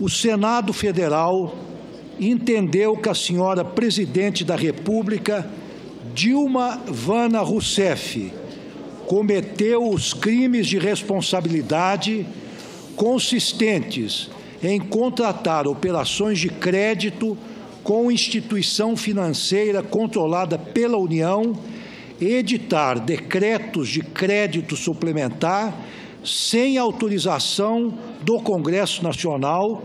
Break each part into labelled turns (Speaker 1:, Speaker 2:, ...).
Speaker 1: o Senado Federal entendeu que a senhora presidente da República, Dilma Vana Rousseff, cometeu os crimes de responsabilidade consistentes em contratar operações de crédito com instituição financeira controlada pela União, editar decretos de crédito suplementar sem autorização do Congresso Nacional,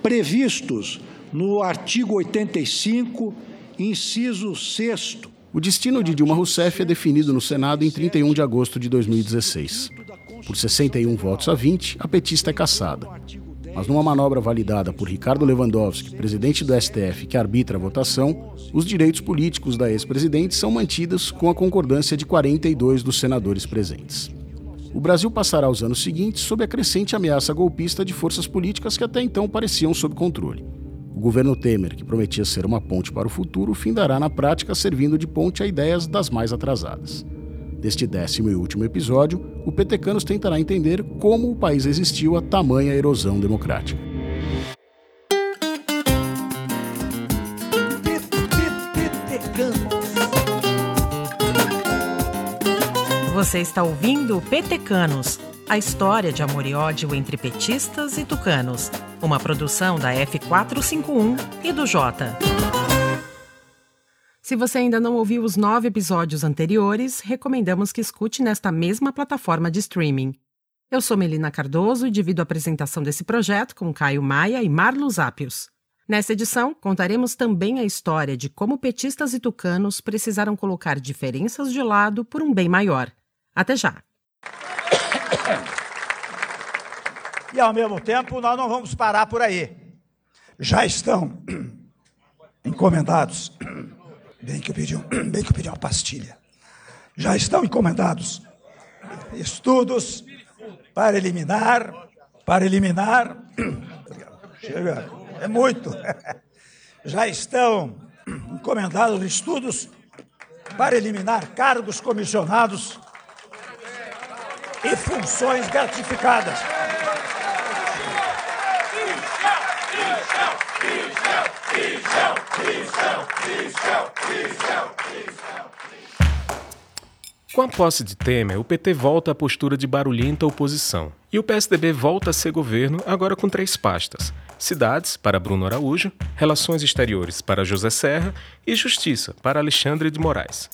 Speaker 1: previstos no artigo 85, inciso 6
Speaker 2: o destino de Dilma Rousseff é definido no Senado em 31 de agosto de 2016. Por 61 votos a 20, a petista é cassada. Mas numa manobra validada por Ricardo Lewandowski, presidente do STF que arbitra a votação, os direitos políticos da ex-presidente são mantidos com a concordância de 42 dos senadores presentes. O Brasil passará os anos seguintes sob a crescente ameaça golpista de forças políticas que até então pareciam sob controle. O governo Temer, que prometia ser uma ponte para o futuro, findará na prática servindo de ponte a ideias das mais atrasadas. Neste décimo e último episódio, o Petecanos tentará entender como o país resistiu a tamanha erosão democrática.
Speaker 3: Você está ouvindo Petecanos a história de amor e ódio entre petistas e tucanos. Uma produção da F451 e do Jota. Se você ainda não ouviu os nove episódios anteriores, recomendamos que escute nesta mesma plataforma de streaming. Eu sou Melina Cardoso e divido a apresentação desse projeto com Caio Maia e Marlos Ápios. Nessa edição, contaremos também a história de como petistas e tucanos precisaram colocar diferenças de lado por um bem maior. Até já!
Speaker 4: E ao mesmo tempo, nós não vamos parar por aí. Já estão encomendados. Bem que eu pedi, um, bem que eu pedi uma pastilha. Já estão encomendados estudos para eliminar, para eliminar. Chega, é muito. Já estão encomendados estudos para eliminar cargos comissionados e funções gratificadas.
Speaker 5: Com a posse de Temer, o PT volta à postura de barulhenta oposição. E o PSDB volta a ser governo, agora com três pastas: Cidades, para Bruno Araújo, Relações Exteriores, para José Serra e Justiça, para Alexandre de Moraes.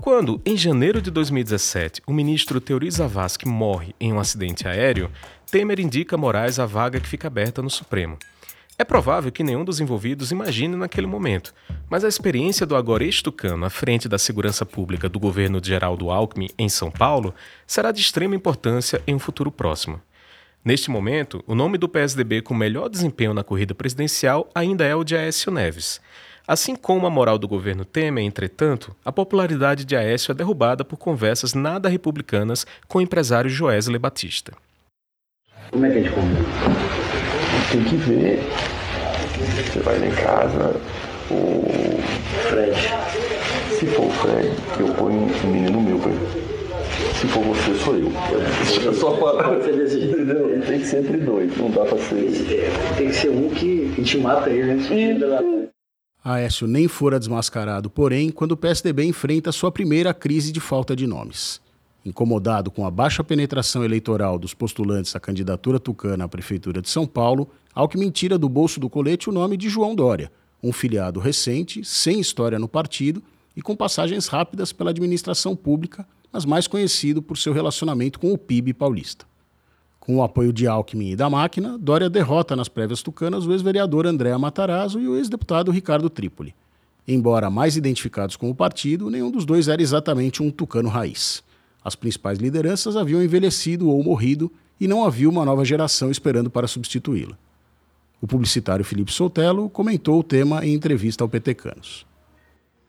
Speaker 5: Quando, em janeiro de 2017, o ministro Teori Zavascki morre em um acidente aéreo, Temer indica a Moraes a vaga que fica aberta no Supremo. É provável que nenhum dos envolvidos imagine naquele momento, mas a experiência do agora ex-tucano à frente da segurança pública do governo de Geraldo Alckmin em São Paulo será de extrema importância em um futuro próximo. Neste momento, o nome do PSDB com melhor desempenho na corrida presidencial ainda é o de Aécio Neves. Assim como a moral do governo Temer, entretanto, a popularidade de Aécio é derrubada por conversas nada republicanas com o empresário Joesley Batista.
Speaker 6: Como é que a gente come?
Speaker 7: Tem que ver. Você vai lá em casa, o
Speaker 6: Fred.
Speaker 7: Se for o Fred, eu ponho um menino meu pra ele. Se for você, sou eu. É só falar. Entendeu? Tem que ser entre dois, não dá pra ser.
Speaker 6: Tem que ser um que, que te mata aí, né?
Speaker 2: Aécio nem fora desmascarado, porém, quando o PSDB enfrenta sua primeira crise de falta de nomes. Incomodado com a baixa penetração eleitoral dos postulantes à candidatura tucana à Prefeitura de São Paulo, Alckmin tira do bolso do colete o nome de João Dória, um filiado recente, sem história no partido e com passagens rápidas pela administração pública, mas mais conhecido por seu relacionamento com o PIB paulista. Com o apoio de Alckmin e da máquina, Dória derrota nas prévias tucanas o ex-vereador André Matarazzo e o ex-deputado Ricardo Trípoli. Embora mais identificados com o partido, nenhum dos dois era exatamente um tucano raiz. As principais lideranças haviam envelhecido ou morrido e não havia uma nova geração esperando para substituí-la. O publicitário Felipe Sotelo comentou o tema em entrevista ao Petecanos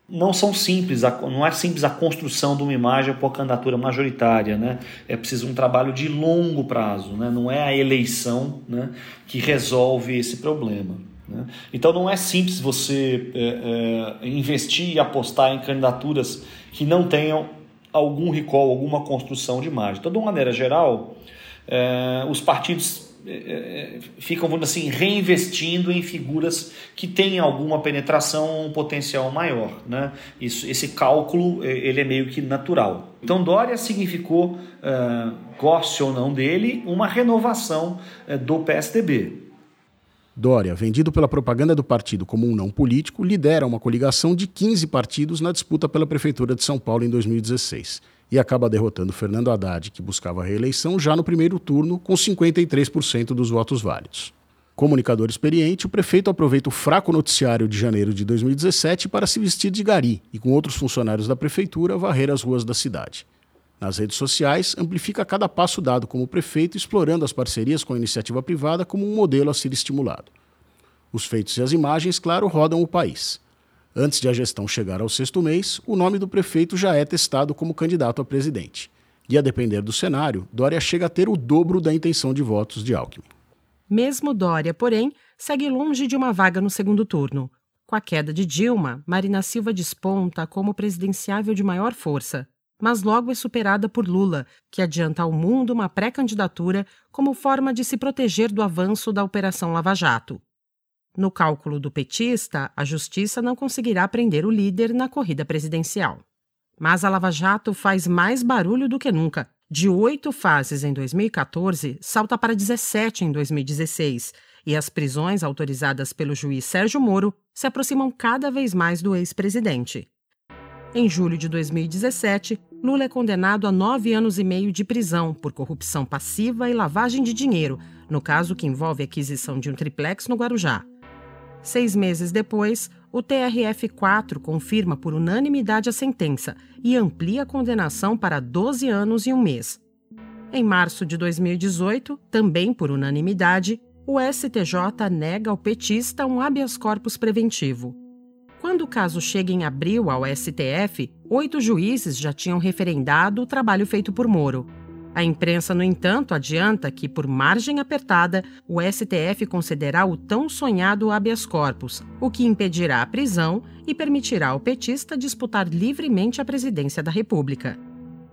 Speaker 8: não são simples, não é simples a construção de uma imagem por candidatura majoritária, né? É preciso um trabalho de longo prazo, né? Não é a eleição, né, que resolve esse problema. Né? Então não é simples você é, é, investir e apostar em candidaturas que não tenham algum recall, alguma construção de imagem. Então, de uma maneira geral, é, os partidos é, ficam, vamos assim, reinvestindo em figuras que têm alguma penetração, um potencial maior. Né? Isso, esse cálculo ele é meio que natural. Então Dória significou, uh, goste ou não dele, uma renovação uh, do PSDB.
Speaker 2: Dória, vendido pela propaganda do partido como um não político, lidera uma coligação de 15 partidos na disputa pela Prefeitura de São Paulo em 2016 e acaba derrotando Fernando Haddad, que buscava a reeleição já no primeiro turno, com 53% dos votos válidos. Comunicador experiente, o prefeito aproveita o fraco noticiário de janeiro de 2017 para se vestir de gari e, com outros funcionários da prefeitura, varrer as ruas da cidade. Nas redes sociais, amplifica cada passo dado como prefeito, explorando as parcerias com a iniciativa privada como um modelo a ser estimulado. Os feitos e as imagens, claro, rodam o país. Antes de a gestão chegar ao sexto mês, o nome do prefeito já é testado como candidato a presidente. E a depender do cenário, Dória chega a ter o dobro da intenção de votos de Alckmin.
Speaker 3: Mesmo Dória, porém, segue longe de uma vaga no segundo turno. Com a queda de Dilma, Marina Silva desponta como presidenciável de maior força mas logo é superada por Lula, que adianta ao mundo uma pré-candidatura como forma de se proteger do avanço da Operação Lava Jato. No cálculo do petista, a justiça não conseguirá prender o líder na corrida presidencial. Mas a Lava Jato faz mais barulho do que nunca. De oito fases em 2014, salta para 17 em 2016, e as prisões autorizadas pelo juiz Sérgio Moro se aproximam cada vez mais do ex-presidente. Em julho de 2017, Lula é condenado a nove anos e meio de prisão por corrupção passiva e lavagem de dinheiro, no caso que envolve aquisição de um triplex no Guarujá. Seis meses depois, o TRF-4 confirma por unanimidade a sentença e amplia a condenação para 12 anos e um mês. Em março de 2018, também por unanimidade, o STJ nega ao petista um habeas corpus preventivo. Quando o caso chega em abril ao STF, oito juízes já tinham referendado o trabalho feito por Moro. A imprensa, no entanto, adianta que, por margem apertada, o STF concederá o tão sonhado habeas corpus, o que impedirá a prisão e permitirá ao petista disputar livremente a presidência da República.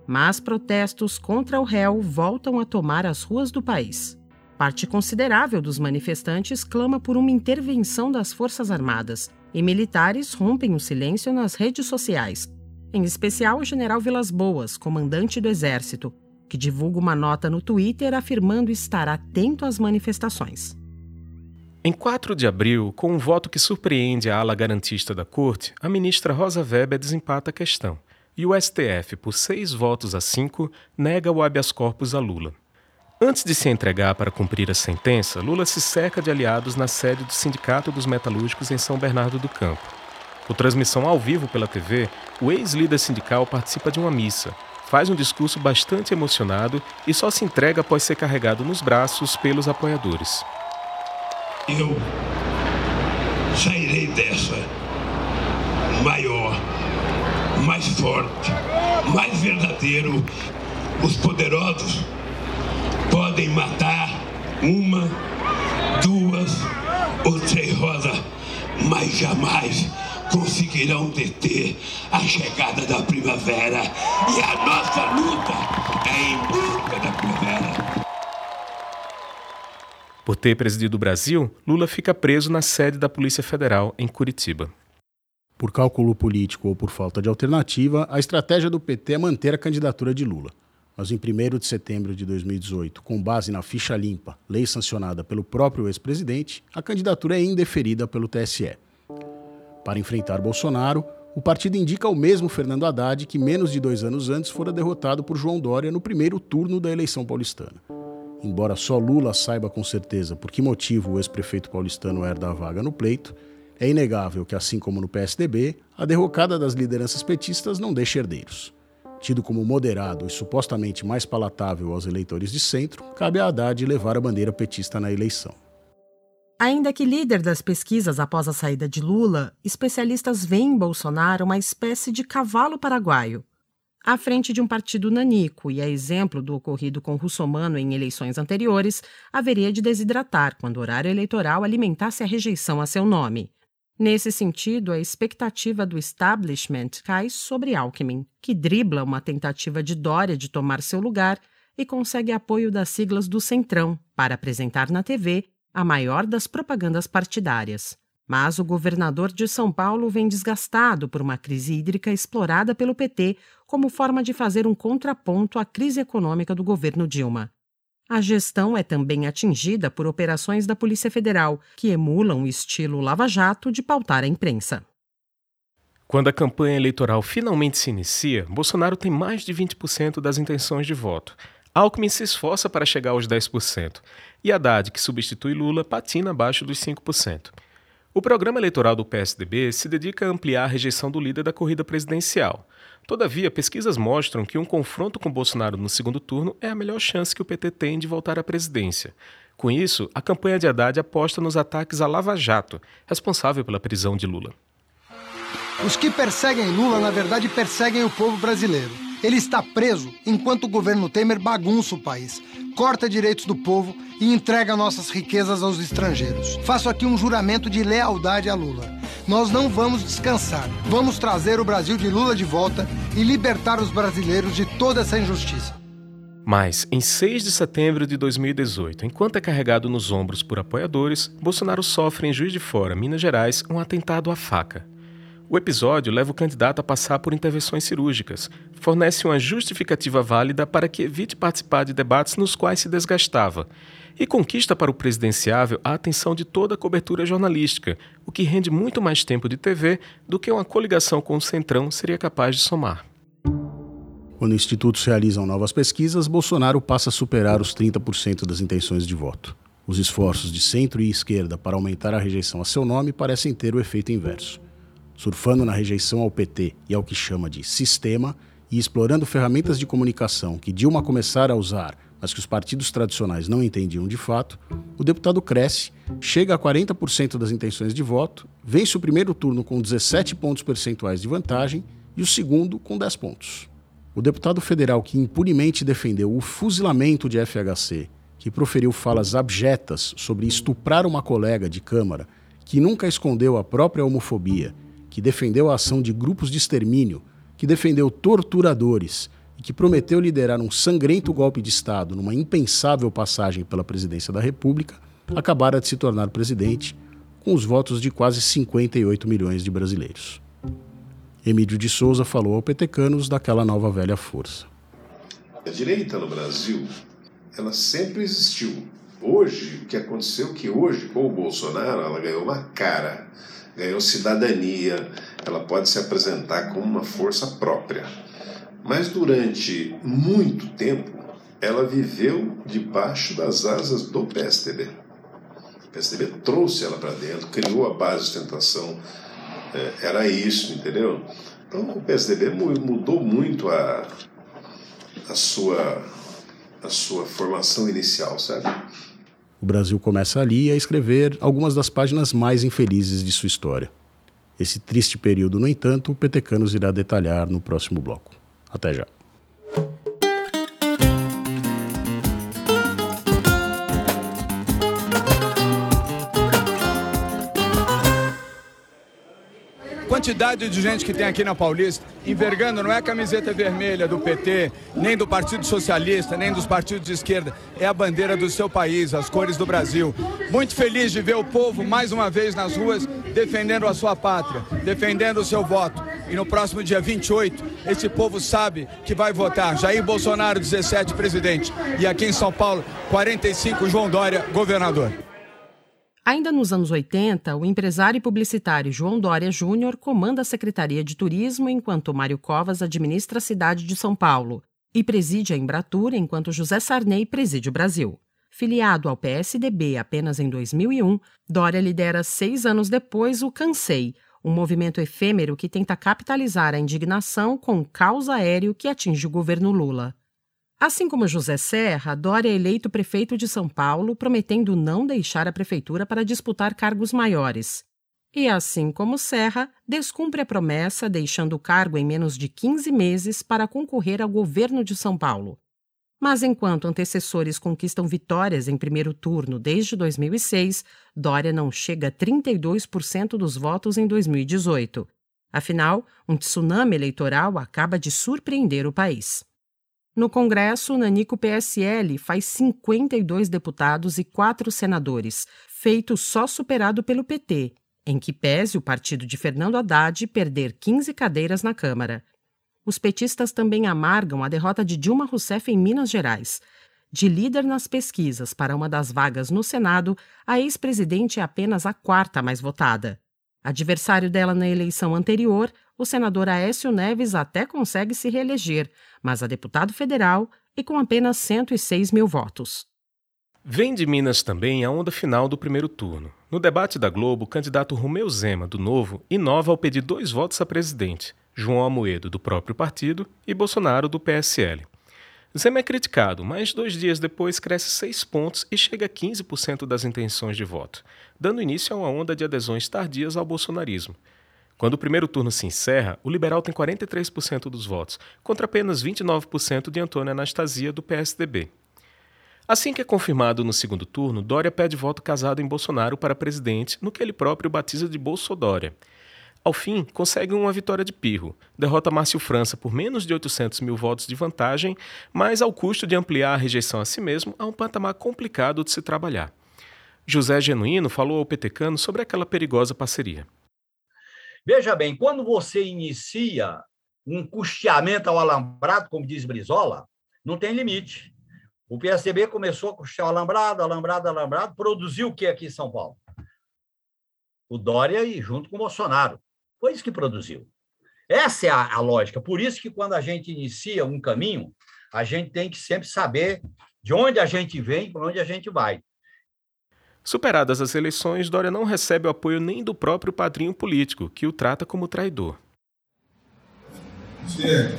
Speaker 3: Mas protestos contra o réu voltam a tomar as ruas do país. Parte considerável dos manifestantes clama por uma intervenção das Forças Armadas, e militares rompem o silêncio nas redes sociais, em especial o general Vilas Boas, comandante do Exército, que divulga uma nota no Twitter afirmando estar atento às manifestações.
Speaker 5: Em 4 de abril, com um voto que surpreende a ala garantista da corte, a ministra Rosa Weber desempata a questão e o STF, por seis votos a cinco, nega o habeas corpus a Lula. Antes de se entregar para cumprir a sentença, Lula se cerca de aliados na sede do Sindicato dos Metalúrgicos em São Bernardo do Campo. Com transmissão ao vivo pela TV, o ex-líder sindical participa de uma missa, faz um discurso bastante emocionado e só se entrega após ser carregado nos braços pelos apoiadores.
Speaker 9: Eu sairei dessa maior, mais forte, mais verdadeiro. Os poderosos podem matar uma, duas ou três rosas, mas jamais conseguirão deter a chegada da primavera. E a nossa luta é em busca da primavera.
Speaker 5: Por ter presidido o Brasil, Lula fica preso na sede da Polícia Federal, em Curitiba.
Speaker 2: Por cálculo político ou por falta de alternativa, a estratégia do PT é manter a candidatura de Lula mas em 1 de setembro de 2018, com base na ficha limpa, lei sancionada pelo próprio ex-presidente, a candidatura é indeferida pelo TSE. Para enfrentar Bolsonaro, o partido indica o mesmo Fernando Haddad que menos de dois anos antes fora derrotado por João Dória no primeiro turno da eleição paulistana. Embora só Lula saiba com certeza por que motivo o ex-prefeito paulistano herda a vaga no pleito, é inegável que, assim como no PSDB, a derrocada das lideranças petistas não deixa herdeiros. Tido como moderado e supostamente mais palatável aos eleitores de centro, cabe a Haddad levar a bandeira petista na eleição.
Speaker 3: Ainda que líder das pesquisas após a saída de Lula, especialistas veem em Bolsonaro uma espécie de cavalo paraguaio. À frente de um partido nanico e a exemplo do ocorrido com Russomano em eleições anteriores, haveria de desidratar quando o horário eleitoral alimentasse a rejeição a seu nome. Nesse sentido, a expectativa do establishment cai sobre Alckmin, que dribla uma tentativa de Dória de tomar seu lugar e consegue apoio das siglas do Centrão para apresentar na TV a maior das propagandas partidárias. Mas o governador de São Paulo vem desgastado por uma crise hídrica explorada pelo PT como forma de fazer um contraponto à crise econômica do governo Dilma. A gestão é também atingida por operações da Polícia Federal, que emulam o estilo lava-jato de pautar a imprensa.
Speaker 5: Quando a campanha eleitoral finalmente se inicia, Bolsonaro tem mais de 20% das intenções de voto. Alckmin se esforça para chegar aos 10%, e Haddad, que substitui Lula, patina abaixo dos 5%. O programa eleitoral do PSDB se dedica a ampliar a rejeição do líder da corrida presidencial. Todavia, pesquisas mostram que um confronto com Bolsonaro no segundo turno é a melhor chance que o PT tem de voltar à presidência. Com isso, a campanha de Haddad aposta nos ataques à Lava Jato, responsável pela prisão de Lula.
Speaker 10: Os que perseguem Lula, na verdade, perseguem o povo brasileiro. Ele está preso enquanto o governo Temer bagunça o país, corta direitos do povo e entrega nossas riquezas aos estrangeiros. Faço aqui um juramento de lealdade a Lula. Nós não vamos descansar. Vamos trazer o Brasil de Lula de volta e libertar os brasileiros de toda essa injustiça.
Speaker 5: Mas, em 6 de setembro de 2018, enquanto é carregado nos ombros por apoiadores, Bolsonaro sofre em Juiz de Fora, Minas Gerais, um atentado à faca. O episódio leva o candidato a passar por intervenções cirúrgicas, fornece uma justificativa válida para que evite participar de debates nos quais se desgastava e conquista para o presidenciável a atenção de toda a cobertura jornalística, o que rende muito mais tempo de TV do que uma coligação com o Centrão seria capaz de somar.
Speaker 2: Quando institutos realizam novas pesquisas, Bolsonaro passa a superar os 30% das intenções de voto. Os esforços de centro e esquerda para aumentar a rejeição a seu nome parecem ter o efeito inverso surfando na rejeição ao PT e ao que chama de sistema e explorando ferramentas de comunicação que Dilma começara a usar, mas que os partidos tradicionais não entendiam de fato, o deputado cresce, chega a 40% das intenções de voto, vence o primeiro turno com 17 pontos percentuais de vantagem e o segundo com 10 pontos. O deputado federal que impunemente defendeu o fuzilamento de FHC, que proferiu falas abjetas sobre estuprar uma colega de Câmara, que nunca escondeu a própria homofobia que defendeu a ação de grupos de extermínio, que defendeu torturadores e que prometeu liderar um sangrento golpe de Estado numa impensável passagem pela presidência da República, acabara de se tornar presidente com os votos de quase 58 milhões de brasileiros. Emílio de Souza falou ao petecanos daquela nova velha força.
Speaker 11: A direita no Brasil, ela sempre existiu. Hoje, o que aconteceu é que hoje, com o Bolsonaro, ela ganhou uma cara ganhou cidadania, ela pode se apresentar como uma força própria. Mas durante muito tempo, ela viveu debaixo das asas do PSDB. O PSDB trouxe ela para dentro, criou a base de sustentação, é, era isso, entendeu? Então o PSDB mudou muito a, a, sua, a sua formação inicial, sabe?
Speaker 2: O Brasil começa ali a escrever algumas das páginas mais infelizes de sua história. Esse triste período, no entanto, o Petecanos irá detalhar no próximo bloco. Até já.
Speaker 12: Quantidade de gente que tem aqui na Paulista, envergando não é a camiseta vermelha do PT, nem do Partido Socialista, nem dos partidos de esquerda, é a bandeira do seu país, as cores do Brasil. Muito feliz de ver o povo mais uma vez nas ruas defendendo a sua pátria, defendendo o seu voto. E no próximo dia 28, esse povo sabe que vai votar Jair Bolsonaro, 17, presidente. E aqui em São Paulo, 45, João Dória, governador.
Speaker 3: Ainda nos anos 80, o empresário e publicitário João Dória Júnior comanda a Secretaria de Turismo enquanto Mário Covas administra a cidade de São Paulo e preside a Embratur enquanto José Sarney preside o Brasil. Filiado ao PSDB apenas em 2001, Dória lidera seis anos depois o Cansei, um movimento efêmero que tenta capitalizar a indignação com o caos aéreo que atinge o governo Lula. Assim como José Serra, Dória é eleito prefeito de São Paulo, prometendo não deixar a prefeitura para disputar cargos maiores. E assim como Serra, descumpre a promessa, deixando o cargo em menos de 15 meses para concorrer ao governo de São Paulo. Mas enquanto antecessores conquistam vitórias em primeiro turno desde 2006, Dória não chega a 32% dos votos em 2018. Afinal, um tsunami eleitoral acaba de surpreender o país. No Congresso, o Nanico PSL faz 52 deputados e 4 senadores, feito só superado pelo PT, em que pese o partido de Fernando Haddad perder 15 cadeiras na Câmara. Os petistas também amargam a derrota de Dilma Rousseff em Minas Gerais. De líder nas pesquisas para uma das vagas no Senado, a ex-presidente é apenas a quarta mais votada. Adversário dela na eleição anterior, o senador Aécio Neves até consegue se reeleger, mas a deputado federal e com apenas 106 mil votos.
Speaker 5: Vem de Minas também a onda final do primeiro turno. No debate da Globo, o candidato Romeu Zema, do Novo, inova ao pedir dois votos a presidente, João Amoedo, do próprio partido, e Bolsonaro, do PSL. Zema é criticado, mas dois dias depois cresce seis pontos e chega a 15% das intenções de voto, dando início a uma onda de adesões tardias ao bolsonarismo. Quando o primeiro turno se encerra, o liberal tem 43% dos votos, contra apenas 29% de Antônio Anastasia, do PSDB. Assim que é confirmado no segundo turno, Dória pede voto casado em Bolsonaro para presidente, no que ele próprio batiza de Bolsodória. Ao fim, consegue uma vitória de pirro. Derrota Márcio França por menos de 800 mil votos de vantagem, mas ao custo de ampliar a rejeição a si mesmo a um patamar complicado de se trabalhar. José Genuíno falou ao Petecano sobre aquela perigosa parceria.
Speaker 13: Veja bem, quando você inicia um custeamento ao alambrado, como diz Brizola, não tem limite. O PSDB começou a custear alambrado, alambrado, alambrado, produziu o que aqui em São Paulo? O Dória e junto com o Bolsonaro. Foi isso que produziu. Essa é a, a lógica. Por isso que quando a gente inicia um caminho, a gente tem que sempre saber de onde a gente vem e para onde a gente vai.
Speaker 5: Superadas as eleições, Dória não recebe o apoio nem do próprio padrinho político, que o trata como traidor.
Speaker 14: Você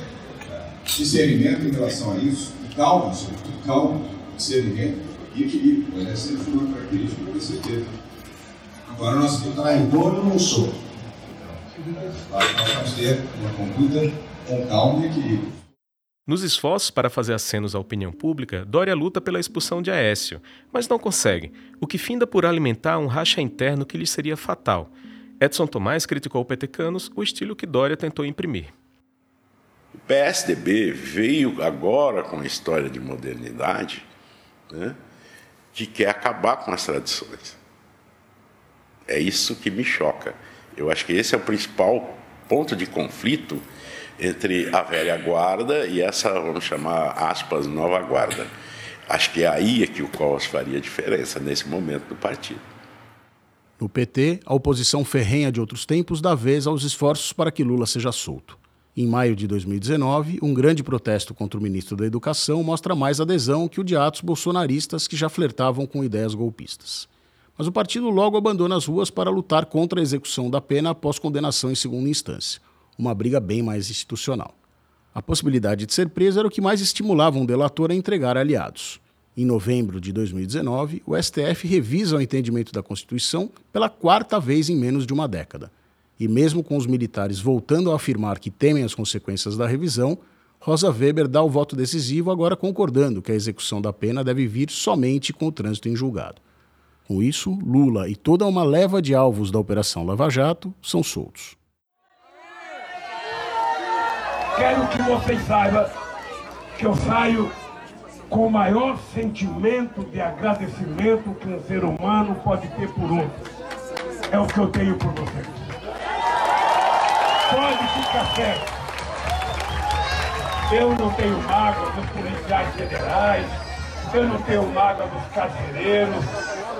Speaker 14: discernimento em relação a isso, calma, sobretudo calma, discernimento e equilíbrio. Essa sempre foi uma característica com certeza. Agora, nós traidor eu não sou. Nós vamos ter uma conduta com calma e equilíbrio.
Speaker 5: Nos esforços para fazer acenos à opinião pública, Dória luta pela expulsão de Aécio, mas não consegue, o que finda por alimentar um racha interno que lhe seria fatal. Edson Tomás criticou petecanos o estilo que Dória tentou imprimir.
Speaker 15: O PSDB veio agora com a história de modernidade né, que quer acabar com as tradições. É isso que me choca. Eu acho que esse é o principal ponto de conflito entre a velha guarda e essa, vamos chamar, aspas, nova guarda. Acho que é aí é que o Covas faria diferença nesse momento do partido.
Speaker 2: No PT, a oposição ferrenha de outros tempos dá vez aos esforços para que Lula seja solto. Em maio de 2019, um grande protesto contra o ministro da Educação mostra mais adesão que o de atos bolsonaristas que já flertavam com ideias golpistas. Mas o partido logo abandona as ruas para lutar contra a execução da pena após condenação em segunda instância uma briga bem mais institucional. A possibilidade de ser preso era o que mais estimulava um delator a entregar aliados. Em novembro de 2019, o STF revisa o entendimento da Constituição pela quarta vez em menos de uma década. E mesmo com os militares voltando a afirmar que temem as consequências da revisão, Rosa Weber dá o voto decisivo, agora concordando que a execução da pena deve vir somente com o trânsito em julgado. Com isso, Lula e toda uma leva de alvos da Operação Lava Jato são soltos.
Speaker 16: Quero que vocês saibam que eu saio com o maior sentimento de agradecimento que um ser humano pode ter por outro. É o que eu tenho por vocês. Pode ficar certo. Eu não tenho mágoa dos policiais federais, eu não tenho mágoa dos carcereiros,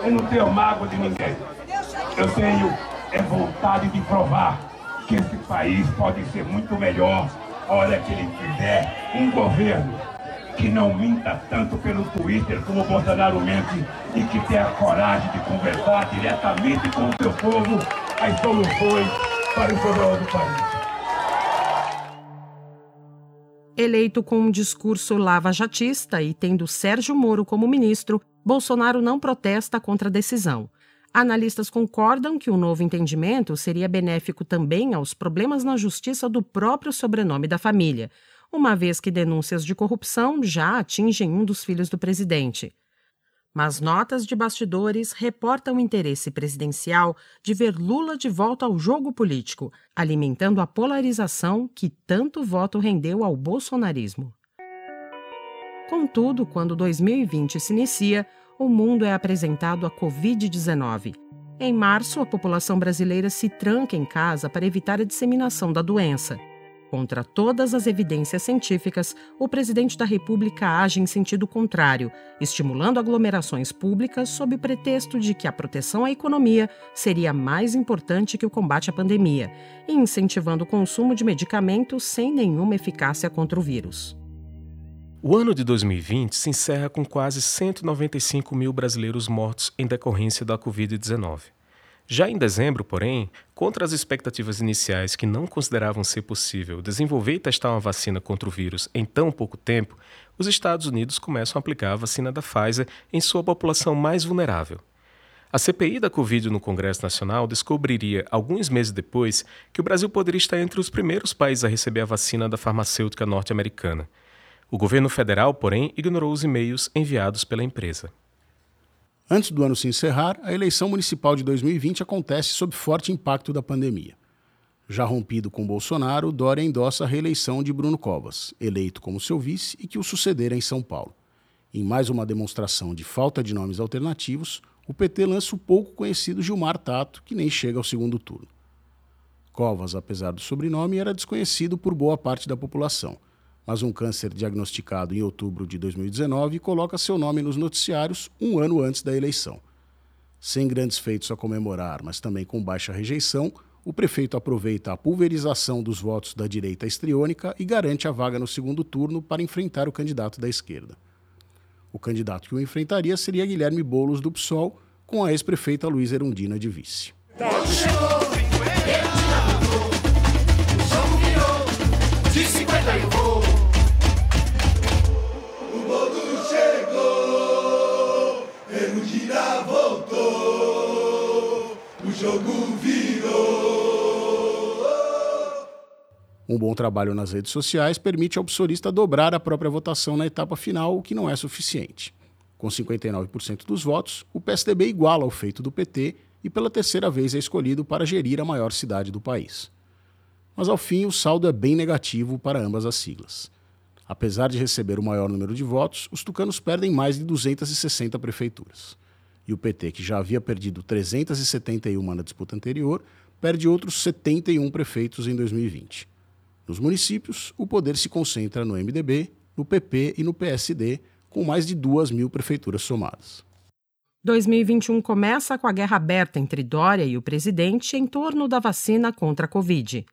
Speaker 16: eu não tenho mágoa de ninguém. Eu tenho é vontade de provar que esse país pode ser muito melhor hora que ele tiver um governo que não minta tanto pelo Twitter como o Bolsonaro mente e que tenha coragem de conversar diretamente com o seu povo as soluções para o problema do país.
Speaker 3: Eleito com um discurso lava-jatista e tendo Sérgio Moro como ministro, Bolsonaro não protesta contra a decisão. Analistas concordam que o novo entendimento seria benéfico também aos problemas na justiça do próprio sobrenome da família, uma vez que denúncias de corrupção já atingem um dos filhos do presidente. Mas notas de bastidores reportam o interesse presidencial de ver Lula de volta ao jogo político, alimentando a polarização que tanto voto rendeu ao bolsonarismo. Contudo, quando 2020 se inicia, o mundo é apresentado à Covid-19. Em março, a população brasileira se tranca em casa para evitar a disseminação da doença. Contra todas as evidências científicas, o presidente da República age em sentido contrário, estimulando aglomerações públicas sob o pretexto de que a proteção à economia seria mais importante que o combate à pandemia, e incentivando o consumo de medicamentos sem nenhuma eficácia contra o vírus.
Speaker 5: O ano de 2020 se encerra com quase 195 mil brasileiros mortos em decorrência da Covid-19. Já em dezembro, porém, contra as expectativas iniciais que não consideravam ser possível desenvolver e testar uma vacina contra o vírus em tão pouco tempo, os Estados Unidos começam a aplicar a vacina da Pfizer em sua população mais vulnerável. A CPI da Covid no Congresso Nacional descobriria, alguns meses depois, que o Brasil poderia estar entre os primeiros países a receber a vacina da farmacêutica norte-americana. O governo federal, porém, ignorou os e-mails enviados pela empresa.
Speaker 2: Antes do ano se encerrar, a eleição municipal de 2020 acontece sob forte impacto da pandemia. Já rompido com Bolsonaro, Dória endossa a reeleição de Bruno Covas, eleito como seu vice e que o sucederá em São Paulo. Em mais uma demonstração de falta de nomes alternativos, o PT lança o pouco conhecido Gilmar Tato, que nem chega ao segundo turno. Covas, apesar do sobrenome, era desconhecido por boa parte da população mas um câncer diagnosticado em outubro de 2019 coloca seu nome nos noticiários um ano antes da eleição. Sem grandes feitos a comemorar, mas também com baixa rejeição, o prefeito aproveita a pulverização dos votos da direita estriônica e garante a vaga no segundo turno para enfrentar o candidato da esquerda. O candidato que o enfrentaria seria Guilherme Boulos do PSOL, com a ex-prefeita Luiz Erundina de vice. Um bom trabalho nas redes sociais permite ao psorista dobrar a própria votação na etapa final, o que não é suficiente. Com 59% dos votos, o PSDB iguala o feito do PT e pela terceira vez é escolhido para gerir a maior cidade do país. Mas ao fim, o saldo é bem negativo para ambas as siglas. Apesar de receber o maior número de votos, os tucanos perdem mais de 260 prefeituras e o PT, que já havia perdido 371 na disputa anterior, perde outros 71 prefeitos em 2020. Nos municípios, o poder se concentra no MDB, no PP e no PSD, com mais de duas mil prefeituras somadas.
Speaker 3: 2021 começa com a guerra aberta entre Dória e o presidente em torno da vacina contra a Covid.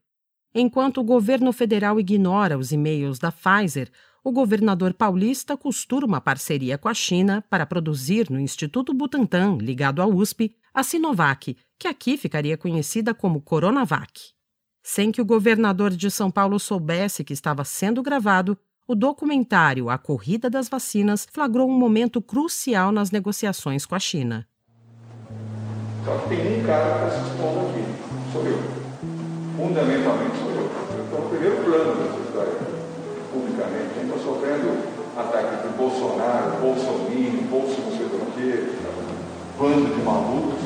Speaker 3: Enquanto o governo federal ignora os e-mails da Pfizer, o governador paulista costura uma parceria com a China para produzir no Instituto Butantan, ligado à USP, a Sinovac, que aqui ficaria conhecida como Coronavac. Sem que o governador de São Paulo soubesse que estava sendo gravado, o documentário A Corrida das Vacinas flagrou um momento crucial nas negociações com a China.
Speaker 14: Só que tem um cara para se expondo aqui, sou eu. Fundamentalmente sou eu. Eu estou no primeiro plano dessa história publicamente. A gente está sofrendo ataque de Bolsonaro, Bolsonaro, Bolso não sei do que, bando de malucos.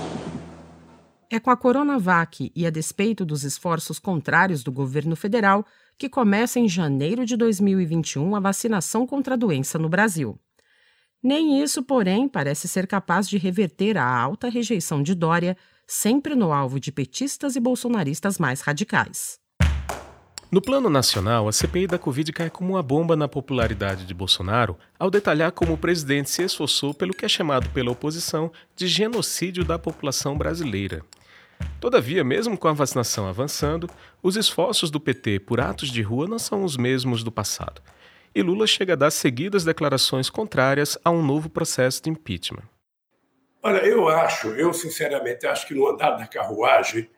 Speaker 3: É com a Coronavac e a despeito dos esforços contrários do governo federal que começa em janeiro de 2021 a vacinação contra a doença no Brasil. Nem isso, porém, parece ser capaz de reverter a alta rejeição de Dória, sempre no alvo de petistas e bolsonaristas mais radicais.
Speaker 5: No plano nacional, a CPI da Covid cai como uma bomba na popularidade de Bolsonaro ao detalhar como o presidente se esforçou pelo que é chamado pela oposição de genocídio da população brasileira. Todavia, mesmo com a vacinação avançando, os esforços do PT por atos de rua não são os mesmos do passado. E Lula chega a dar seguidas declarações contrárias a um novo processo de impeachment.
Speaker 9: Olha, eu acho, eu sinceramente acho que no andar da carruagem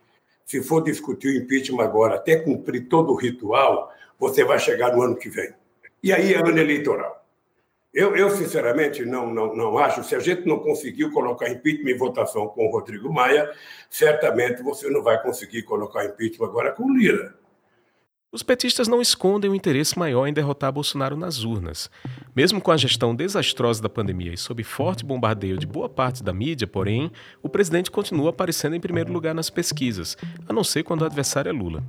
Speaker 9: se for discutir o impeachment agora, até cumprir todo o ritual, você vai chegar no ano que vem. E aí é ano eleitoral. Eu, eu sinceramente, não, não, não acho. Se a gente não conseguiu colocar impeachment em votação com o Rodrigo Maia, certamente você não vai conseguir colocar impeachment agora com Lira.
Speaker 5: Os petistas não escondem o interesse maior em derrotar Bolsonaro nas urnas. Mesmo com a gestão desastrosa da pandemia e sob forte bombardeio de boa parte da mídia, porém, o presidente continua aparecendo em primeiro lugar nas pesquisas, a não ser quando o adversário é Lula.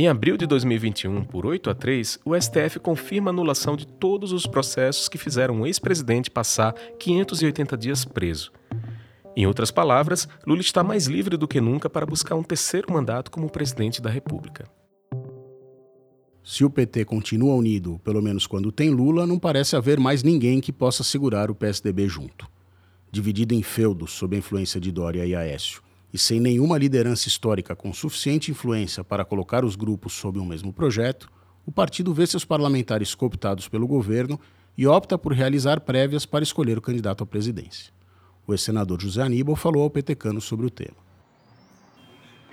Speaker 5: Em abril de 2021, por 8 a 3, o STF confirma a anulação de todos os processos que fizeram o ex-presidente passar 580 dias preso. Em outras palavras, Lula está mais livre do que nunca para buscar um terceiro mandato como presidente da República.
Speaker 2: Se o PT continua unido, pelo menos quando tem Lula, não parece haver mais ninguém que possa segurar o PSDB junto. Dividido em feudos sob a influência de Dória e Aécio, e sem nenhuma liderança histórica com suficiente influência para colocar os grupos sob um mesmo projeto, o partido vê seus parlamentares cooptados pelo governo e opta por realizar prévias para escolher o candidato à presidência. O ex-senador José Aníbal falou ao petecano sobre o tema.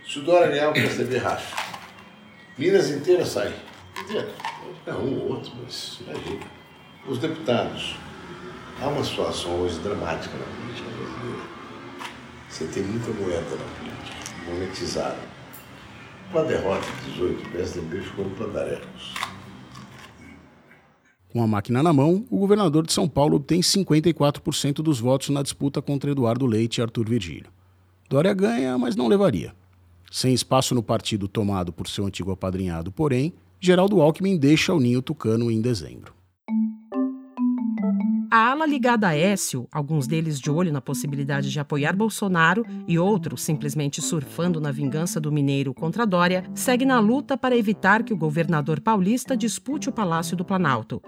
Speaker 17: Se o Dória ganhar, o PSDB racha. Minas inteira sai. É um ou outro, mas imagina. Os deputados. Há uma situação hoje dramática na brasileira. Você tem muita moeda na monetizada. Com a derrota de 18, o PSDB ficou no pandarecos.
Speaker 2: Com a máquina na mão, o governador de São Paulo obtém 54% dos votos na disputa contra Eduardo Leite e Arthur Virgílio. Dória ganha, mas não levaria. Sem espaço no partido tomado por seu antigo apadrinhado, porém, Geraldo Alckmin deixa o ninho tucano em dezembro.
Speaker 3: A ala ligada a Écio, alguns deles de olho na possibilidade de apoiar Bolsonaro e outros simplesmente surfando na vingança do mineiro contra Dória, segue na luta para evitar que o governador paulista dispute o Palácio do Planalto.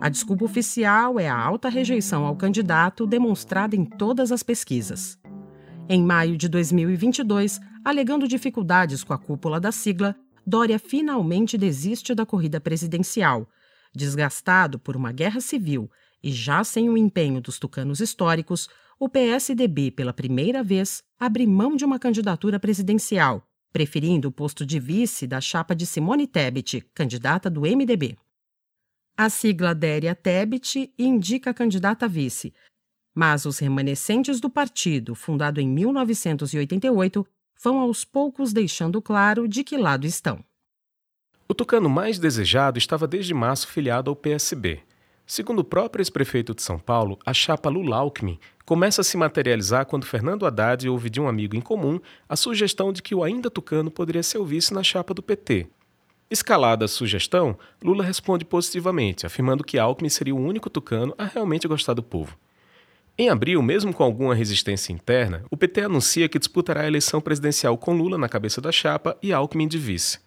Speaker 3: A desculpa oficial é a alta rejeição ao candidato demonstrada em todas as pesquisas. Em maio de 2022, alegando dificuldades com a cúpula da sigla, Dória finalmente desiste da corrida presidencial. Desgastado por uma guerra civil e já sem o empenho dos tucanos históricos, o PSDB, pela primeira vez, abre mão de uma candidatura presidencial, preferindo o posto de vice da chapa de Simone Tebet, candidata do MDB. A sigla Déria Tebet indica a candidata a vice, mas os remanescentes do partido, fundado em 1988, vão aos poucos deixando claro de que lado estão.
Speaker 5: O tucano mais desejado estava desde março filiado ao PSB. Segundo o próprio ex-prefeito de São Paulo, a chapa Lula Alckmin começa a se materializar quando Fernando Haddad ouve de um amigo em comum a sugestão de que o ainda tucano poderia ser o vice na chapa do PT. Escalada a sugestão, Lula responde positivamente, afirmando que Alckmin seria o único tucano a realmente gostar do povo. Em abril, mesmo com alguma resistência interna, o PT anuncia que disputará a eleição presidencial com Lula na cabeça da chapa e Alckmin de vice.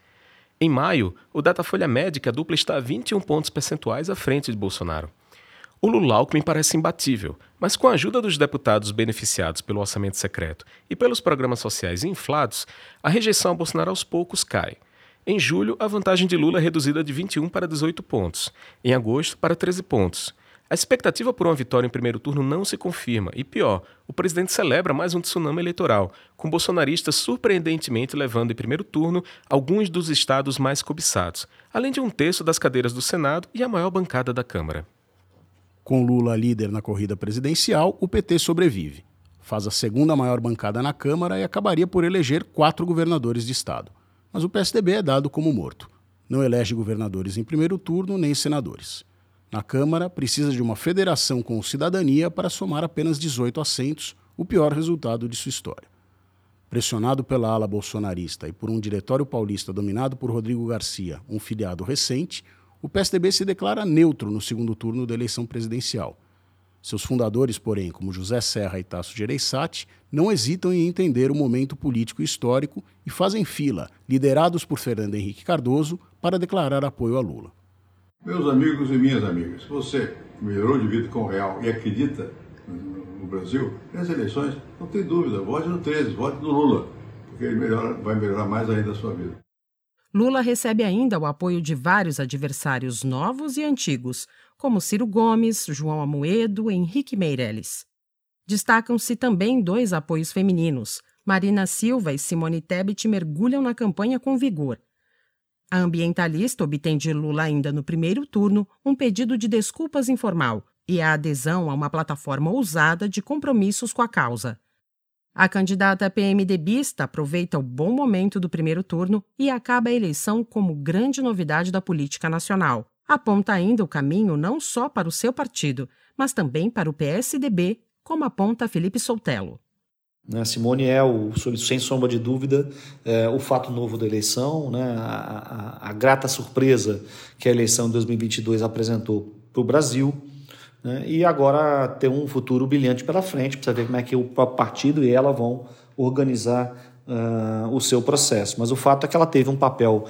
Speaker 5: Em maio, o Datafolha médica dupla está a 21 pontos percentuais à frente de Bolsonaro. O Lula Alckmin parece imbatível, mas com a ajuda dos deputados beneficiados pelo orçamento secreto e pelos programas sociais inflados, a rejeição a Bolsonaro aos poucos cai. Em julho, a vantagem de Lula é reduzida de 21 para 18 pontos. Em agosto, para 13 pontos. A expectativa por uma vitória em primeiro turno não se confirma e, pior, o presidente celebra mais um tsunami eleitoral, com bolsonaristas surpreendentemente levando em primeiro turno alguns dos estados mais cobiçados, além de um terço das cadeiras do Senado e a maior bancada da Câmara.
Speaker 2: Com Lula líder na corrida presidencial, o PT sobrevive. Faz a segunda maior bancada na Câmara e acabaria por eleger quatro governadores de estado. Mas o PSDB é dado como morto. Não elege governadores em primeiro turno nem senadores. Na Câmara, precisa de uma federação com cidadania para somar apenas 18 assentos, o pior resultado de sua história. Pressionado pela ala bolsonarista e por um diretório paulista dominado por Rodrigo Garcia, um filiado recente, o PSDB se declara neutro no segundo turno da eleição presidencial. Seus fundadores, porém, como José Serra e Tasso Gereissati, não hesitam em entender o momento político e histórico e fazem fila, liderados por Fernando Henrique Cardoso, para declarar apoio a Lula.
Speaker 14: Meus amigos e minhas amigas, você melhorou de vida com o real e acredita no Brasil, nas eleições, não tem dúvida, vote no 13, vote no Lula, porque ele melhora, vai melhorar mais ainda a sua vida.
Speaker 3: Lula recebe ainda o apoio de vários adversários novos e antigos, como Ciro Gomes, João Amoedo e Henrique Meirelles. Destacam-se também dois apoios femininos. Marina Silva e Simone Tebet mergulham na campanha com vigor, a ambientalista obtém de Lula ainda no primeiro turno um pedido de desculpas informal e a adesão a uma plataforma ousada de compromissos com a causa. A candidata PMDBista aproveita o bom momento do primeiro turno e acaba a eleição como grande novidade da política nacional. Aponta ainda o caminho não só para o seu partido, mas também para o PSDB, como aponta Felipe Soutelo.
Speaker 8: Né? Simone é, o, sem sombra de dúvida, é, o fato novo da eleição, né? a, a, a, grata surpresa que a eleição de 2022 apresentou para o Brasil. Né? E agora tem um futuro brilhante pela frente, precisa ver como é que o partido e ela vão organizar uh, o seu processo. Mas o fato é que ela teve um papel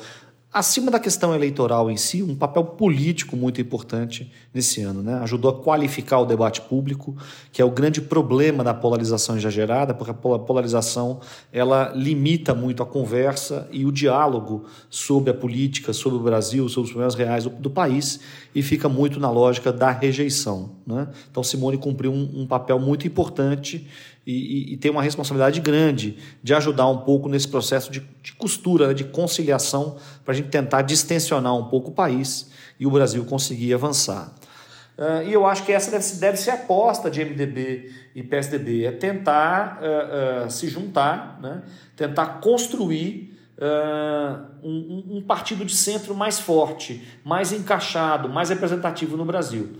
Speaker 8: acima da questão eleitoral em si, um papel político muito importante nesse ano. Né? Ajudou a qualificar o debate público, que é o grande problema da polarização exagerada, porque a polarização ela limita muito a conversa e o diálogo sobre a política, sobre o Brasil, sobre os problemas reais do, do país, e fica muito na lógica da rejeição. Né? Então, Simone cumpriu um, um papel muito importante e, e, tem uma responsabilidade grande de ajudar um pouco nesse processo de, de costura, né, de conciliação, para a gente tentar distensionar um pouco o país e o Brasil conseguir avançar. Uh, e eu acho que essa deve, deve ser a aposta de MDB e PSDB, é tentar uh, uh, se juntar, né? tentar construir um, um partido de centro mais forte, mais encaixado, mais representativo no Brasil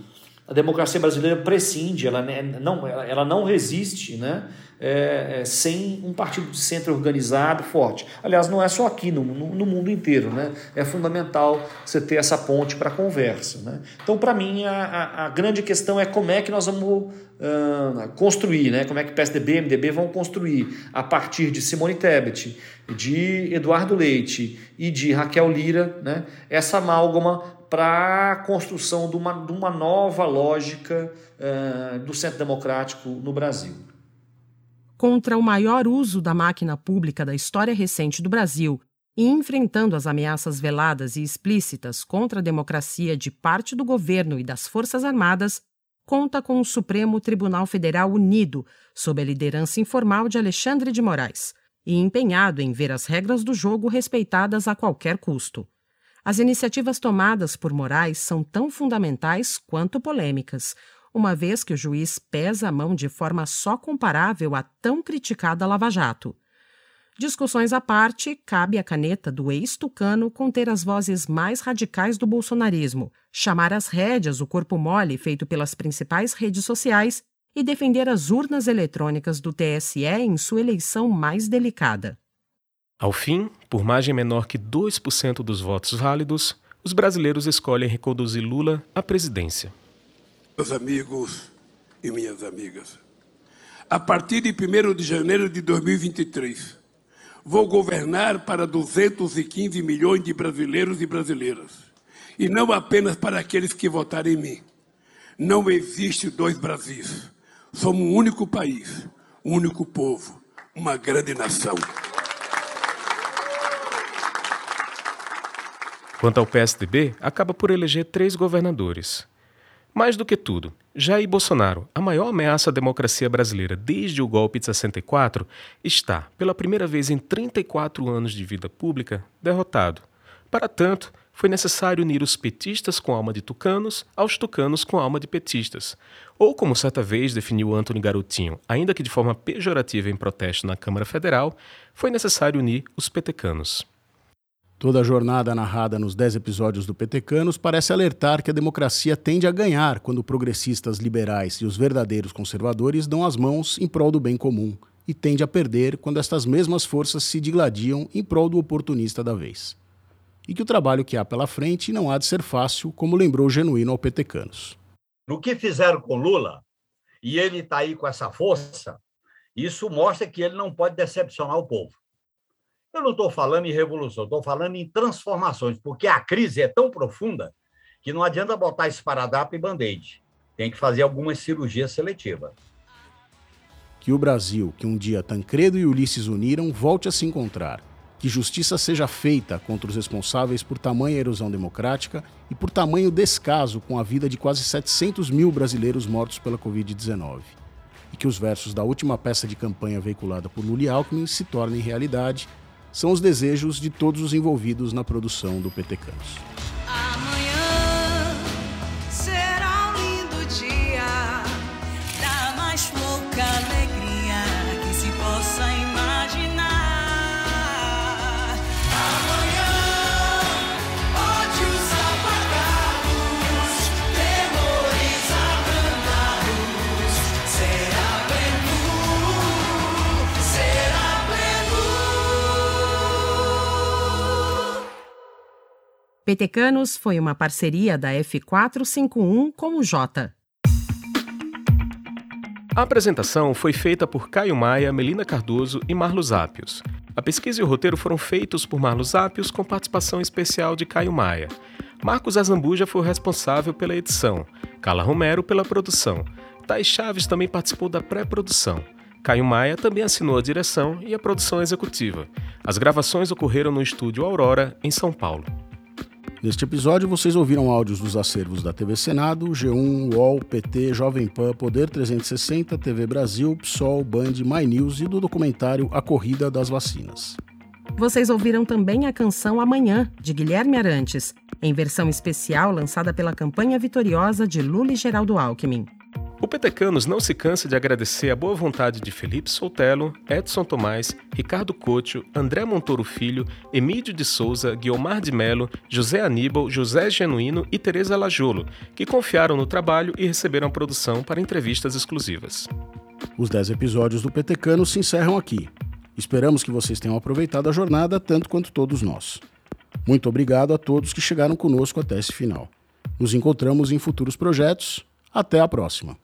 Speaker 8: a democracia brasileira prescinde, ela não, ela não resiste né, é, é, sem um partido de centro organizado, forte. Aliás, não é só aqui, no, no, no mundo inteiro. Né? É fundamental você ter essa ponte para a conversa. Né? Então, para mim, a, a, a, grande questão é como é que nós vamos uh, construir, né? como é que PSDB e MDB vão construir a partir de Simone Tebet, de Eduardo Leite e de Raquel Lira, né? essa amálgama para a construção de uma, de uma nova lógica uh, do centro democrático no Brasil.
Speaker 3: Contra o maior uso da máquina pública da história recente do Brasil e enfrentando as ameaças veladas e explícitas contra a democracia de parte do governo e das Forças Armadas, conta com o Supremo Tribunal Federal unido, sob a liderança informal de Alexandre de Moraes, e empenhado em ver as regras do jogo respeitadas a qualquer custo. As iniciativas tomadas por Moraes são tão fundamentais quanto polêmicas, uma vez que o juiz pesa a mão de forma só comparável à tão criticada Lava Jato. Discussões à parte, cabe à caneta do ex-tucano conter as vozes mais radicais do bolsonarismo, chamar às rédeas o corpo mole feito pelas principais redes sociais e defender as urnas eletrônicas do TSE em sua eleição mais delicada.
Speaker 5: Ao fim, por margem menor que 2% dos votos válidos, os brasileiros escolhem reconduzir Lula à presidência.
Speaker 9: Meus amigos e minhas amigas, a partir de 1 de janeiro de 2023, vou governar para 215 milhões de brasileiros e brasileiras, e não apenas para aqueles que votaram em mim. Não existe dois Brasis. Somos um único país, um único povo, uma grande nação.
Speaker 5: Quanto ao PSDB, acaba por eleger três governadores. Mais do que tudo, Jair Bolsonaro, a maior ameaça à democracia brasileira desde o golpe de 64, está, pela primeira vez em 34 anos de vida pública, derrotado. Para tanto, foi necessário unir os petistas com alma de tucanos aos tucanos com alma de petistas. Ou, como certa vez definiu Antônio Garotinho, ainda que de forma pejorativa em protesto na Câmara Federal, foi necessário unir os petecanos.
Speaker 2: Toda a jornada narrada nos dez episódios do Petecanos parece alertar que a democracia tende a ganhar quando progressistas liberais e os verdadeiros conservadores dão as mãos em prol do bem comum, e tende a perder quando estas mesmas forças se digladiam em prol do oportunista da vez. E que o trabalho que há pela frente não há de ser fácil, como lembrou o genuíno ao Petecanos.
Speaker 13: No que fizeram com Lula, e ele está aí com essa força, isso mostra que ele não pode decepcionar o povo. Eu não estou falando em revolução, estou falando em transformações, porque a crise é tão profunda que não adianta botar esparadrapo e band-aid. Tem que fazer alguma cirurgia seletiva.
Speaker 2: Que o Brasil, que um dia Tancredo e Ulisses uniram, volte a se encontrar. Que justiça seja feita contra os responsáveis por tamanha erosão democrática e por tamanho descaso com a vida de quase 700 mil brasileiros mortos pela Covid-19. E que os versos da última peça de campanha veiculada por Lula e Alckmin se tornem realidade são os desejos de todos os envolvidos na produção do PT Campos.
Speaker 3: Petecanos foi uma parceria da F451 com o Jota.
Speaker 5: A apresentação foi feita por Caio Maia, Melina Cardoso e Marlos Ápios. A pesquisa e o roteiro foram feitos por Marlos Ápios com participação especial de Caio Maia. Marcos Azambuja foi o responsável pela edição, Carla Romero pela produção. Thais Chaves também participou da pré-produção. Caio Maia também assinou a direção e a produção executiva. As gravações ocorreram no estúdio Aurora, em São Paulo.
Speaker 2: Neste episódio, vocês ouviram áudios dos acervos da TV Senado, G1, UOL, PT, Jovem Pan, Poder 360, TV Brasil, PSOL, Band, My News e do documentário A Corrida das Vacinas.
Speaker 3: Vocês ouviram também a canção Amanhã, de Guilherme Arantes, em versão especial lançada pela campanha vitoriosa de Lula e Geraldo Alckmin.
Speaker 5: O Petecanos não se cansa de agradecer a boa vontade de Felipe Soltelo, Edson Tomás, Ricardo Couto, André Montoro Filho, Emílio de Souza, Guiomar de Melo, José Aníbal, José Genuíno e Teresa Lajolo, que confiaram no trabalho e receberam a produção para entrevistas exclusivas.
Speaker 2: Os 10 episódios do Petecanos se encerram aqui. Esperamos que vocês tenham aproveitado a jornada tanto quanto todos nós. Muito obrigado a todos que chegaram conosco até esse final. Nos encontramos em futuros projetos. Até a próxima!